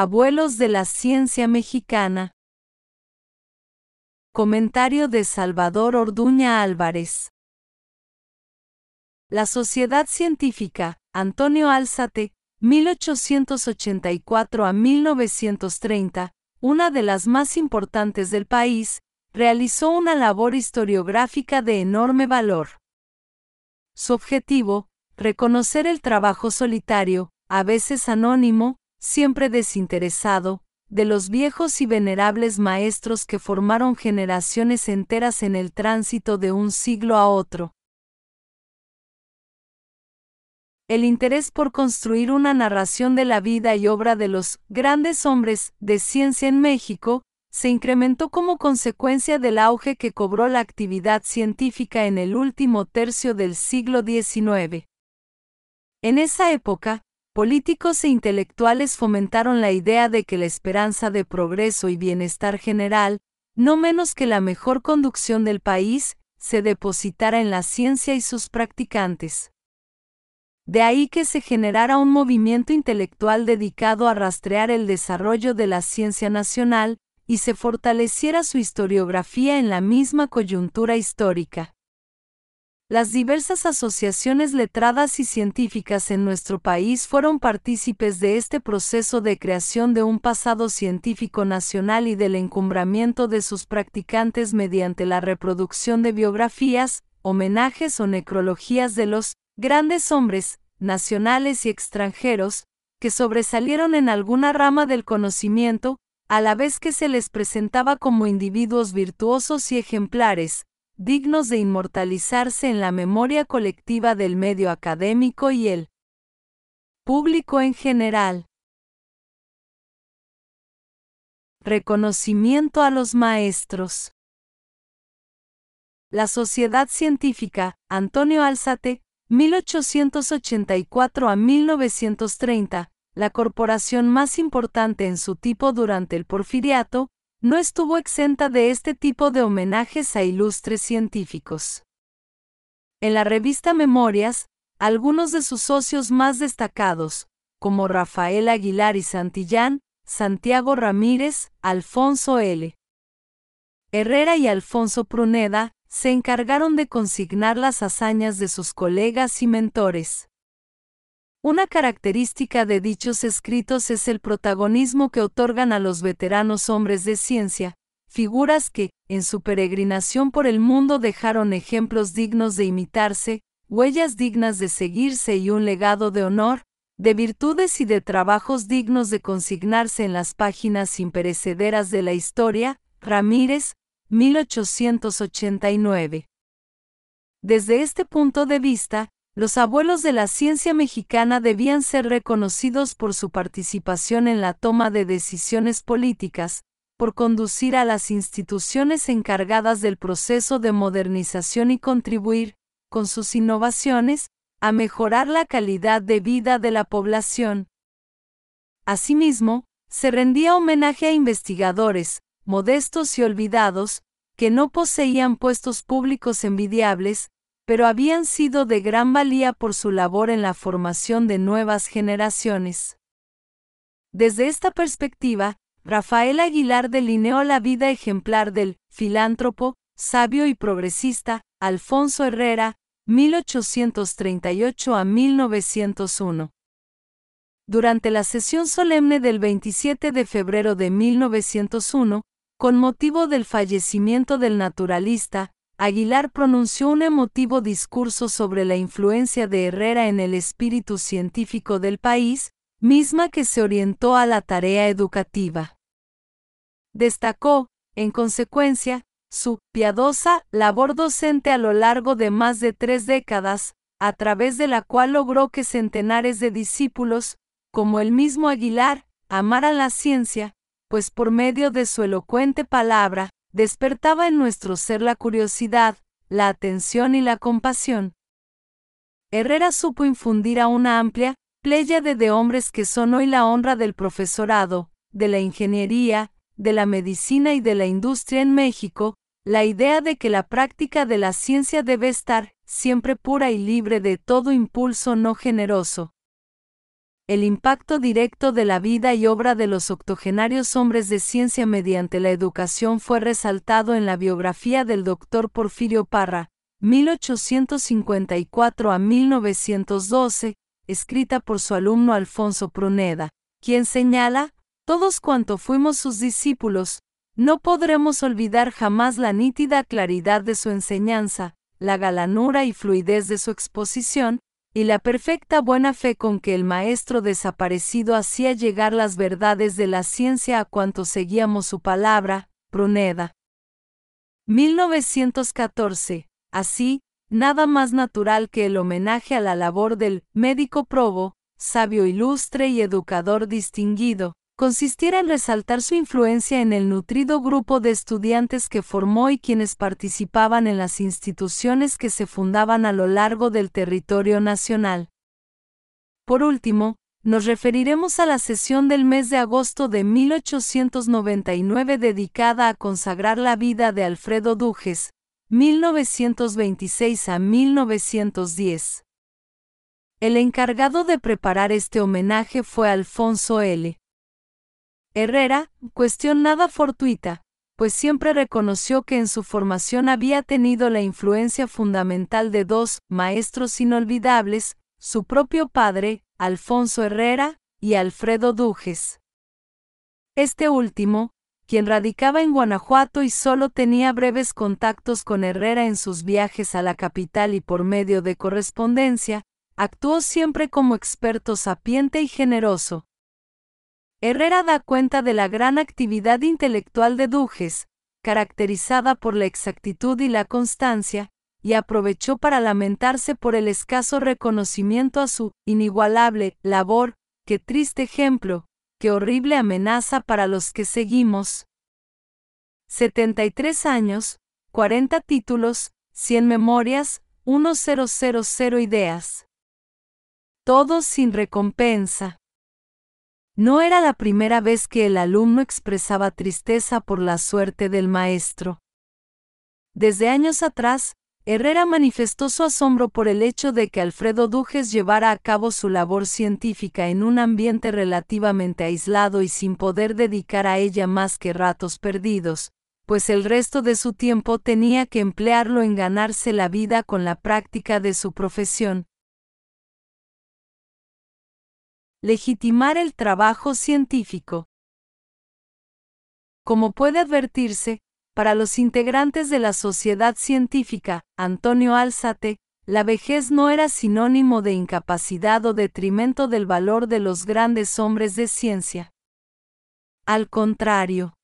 Abuelos de la Ciencia Mexicana. Comentario de Salvador Orduña Álvarez. La Sociedad Científica, Antonio Alzate, 1884 a 1930, una de las más importantes del país, realizó una labor historiográfica de enorme valor. Su objetivo, reconocer el trabajo solitario, a veces anónimo, siempre desinteresado, de los viejos y venerables maestros que formaron generaciones enteras en el tránsito de un siglo a otro. El interés por construir una narración de la vida y obra de los grandes hombres de ciencia en México se incrementó como consecuencia del auge que cobró la actividad científica en el último tercio del siglo XIX. En esa época, políticos e intelectuales fomentaron la idea de que la esperanza de progreso y bienestar general, no menos que la mejor conducción del país, se depositara en la ciencia y sus practicantes. De ahí que se generara un movimiento intelectual dedicado a rastrear el desarrollo de la ciencia nacional, y se fortaleciera su historiografía en la misma coyuntura histórica. Las diversas asociaciones letradas y científicas en nuestro país fueron partícipes de este proceso de creación de un pasado científico nacional y del encumbramiento de sus practicantes mediante la reproducción de biografías, homenajes o necrologías de los grandes hombres, nacionales y extranjeros, que sobresalieron en alguna rama del conocimiento, a la vez que se les presentaba como individuos virtuosos y ejemplares, dignos de inmortalizarse en la memoria colectiva del medio académico y el público en general. Reconocimiento a los maestros. La Sociedad Científica, Antonio Alzate, 1884 a 1930, la corporación más importante en su tipo durante el porfiriato, no estuvo exenta de este tipo de homenajes a ilustres científicos. En la revista Memorias, algunos de sus socios más destacados, como Rafael Aguilar y Santillán, Santiago Ramírez, Alfonso L. Herrera y Alfonso Pruneda, se encargaron de consignar las hazañas de sus colegas y mentores. Una característica de dichos escritos es el protagonismo que otorgan a los veteranos hombres de ciencia, figuras que, en su peregrinación por el mundo dejaron ejemplos dignos de imitarse, huellas dignas de seguirse y un legado de honor, de virtudes y de trabajos dignos de consignarse en las páginas imperecederas de la historia, Ramírez, 1889. Desde este punto de vista, los abuelos de la ciencia mexicana debían ser reconocidos por su participación en la toma de decisiones políticas, por conducir a las instituciones encargadas del proceso de modernización y contribuir, con sus innovaciones, a mejorar la calidad de vida de la población. Asimismo, se rendía homenaje a investigadores, modestos y olvidados, que no poseían puestos públicos envidiables, pero habían sido de gran valía por su labor en la formación de nuevas generaciones. Desde esta perspectiva, Rafael Aguilar delineó la vida ejemplar del filántropo, sabio y progresista, Alfonso Herrera, 1838 a 1901. Durante la sesión solemne del 27 de febrero de 1901, con motivo del fallecimiento del naturalista, Aguilar pronunció un emotivo discurso sobre la influencia de Herrera en el espíritu científico del país, misma que se orientó a la tarea educativa. Destacó, en consecuencia, su piadosa labor docente a lo largo de más de tres décadas, a través de la cual logró que centenares de discípulos, como el mismo Aguilar, amaran la ciencia, pues por medio de su elocuente palabra, despertaba en nuestro ser la curiosidad, la atención y la compasión. Herrera supo infundir a una amplia pléyade de hombres que son hoy la honra del profesorado, de la ingeniería, de la medicina y de la industria en México, la idea de que la práctica de la ciencia debe estar siempre pura y libre de todo impulso no generoso. El impacto directo de la vida y obra de los octogenarios hombres de ciencia mediante la educación fue resaltado en la biografía del doctor Porfirio Parra, 1854 a 1912, escrita por su alumno Alfonso Pruneda, quien señala, todos cuanto fuimos sus discípulos, no podremos olvidar jamás la nítida claridad de su enseñanza, la galanura y fluidez de su exposición, y la perfecta buena fe con que el maestro desaparecido hacía llegar las verdades de la ciencia a cuantos seguíamos su palabra, Pruneda. 1914. Así, nada más natural que el homenaje a la labor del médico probo, sabio ilustre y educador distinguido, consistiera en resaltar su influencia en el nutrido grupo de estudiantes que formó y quienes participaban en las instituciones que se fundaban a lo largo del territorio nacional. Por último, nos referiremos a la sesión del mes de agosto de 1899 dedicada a consagrar la vida de Alfredo Dujes, 1926 a 1910. El encargado de preparar este homenaje fue Alfonso L. Herrera, cuestión nada fortuita, pues siempre reconoció que en su formación había tenido la influencia fundamental de dos maestros inolvidables, su propio padre, Alfonso Herrera, y Alfredo Dujes. Este último, quien radicaba en Guanajuato y solo tenía breves contactos con Herrera en sus viajes a la capital y por medio de correspondencia, actuó siempre como experto sapiente y generoso, Herrera da cuenta de la gran actividad intelectual de Dujes, caracterizada por la exactitud y la constancia, y aprovechó para lamentarse por el escaso reconocimiento a su inigualable labor, qué triste ejemplo, qué horrible amenaza para los que seguimos. 73 años, 40 títulos, 100 memorias, 1000 ideas. Todos sin recompensa. No era la primera vez que el alumno expresaba tristeza por la suerte del maestro. Desde años atrás, Herrera manifestó su asombro por el hecho de que Alfredo Dujes llevara a cabo su labor científica en un ambiente relativamente aislado y sin poder dedicar a ella más que ratos perdidos, pues el resto de su tiempo tenía que emplearlo en ganarse la vida con la práctica de su profesión, Legitimar el trabajo científico. Como puede advertirse, para los integrantes de la sociedad científica, Antonio Alzate, la vejez no era sinónimo de incapacidad o detrimento del valor de los grandes hombres de ciencia. Al contrario,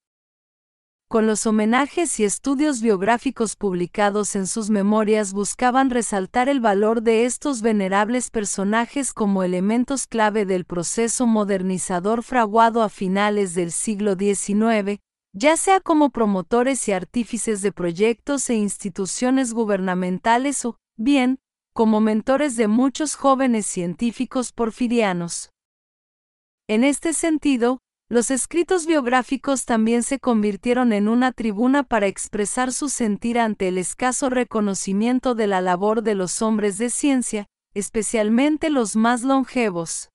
con los homenajes y estudios biográficos publicados en sus memorias buscaban resaltar el valor de estos venerables personajes como elementos clave del proceso modernizador fraguado a finales del siglo XIX, ya sea como promotores y artífices de proyectos e instituciones gubernamentales o, bien, como mentores de muchos jóvenes científicos porfirianos. En este sentido, los escritos biográficos también se convirtieron en una tribuna para expresar su sentir ante el escaso reconocimiento de la labor de los hombres de ciencia, especialmente los más longevos.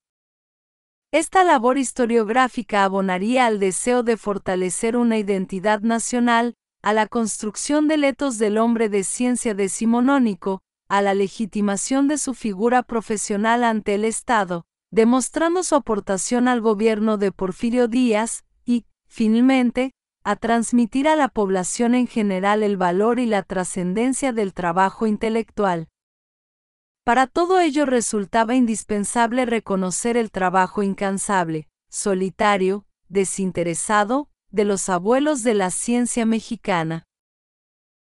Esta labor historiográfica abonaría al deseo de fortalecer una identidad nacional, a la construcción del etos del hombre de ciencia decimonónico, a la legitimación de su figura profesional ante el Estado, demostrando su aportación al gobierno de Porfirio Díaz y, finalmente, a transmitir a la población en general el valor y la trascendencia del trabajo intelectual. Para todo ello resultaba indispensable reconocer el trabajo incansable, solitario, desinteresado, de los abuelos de la ciencia mexicana.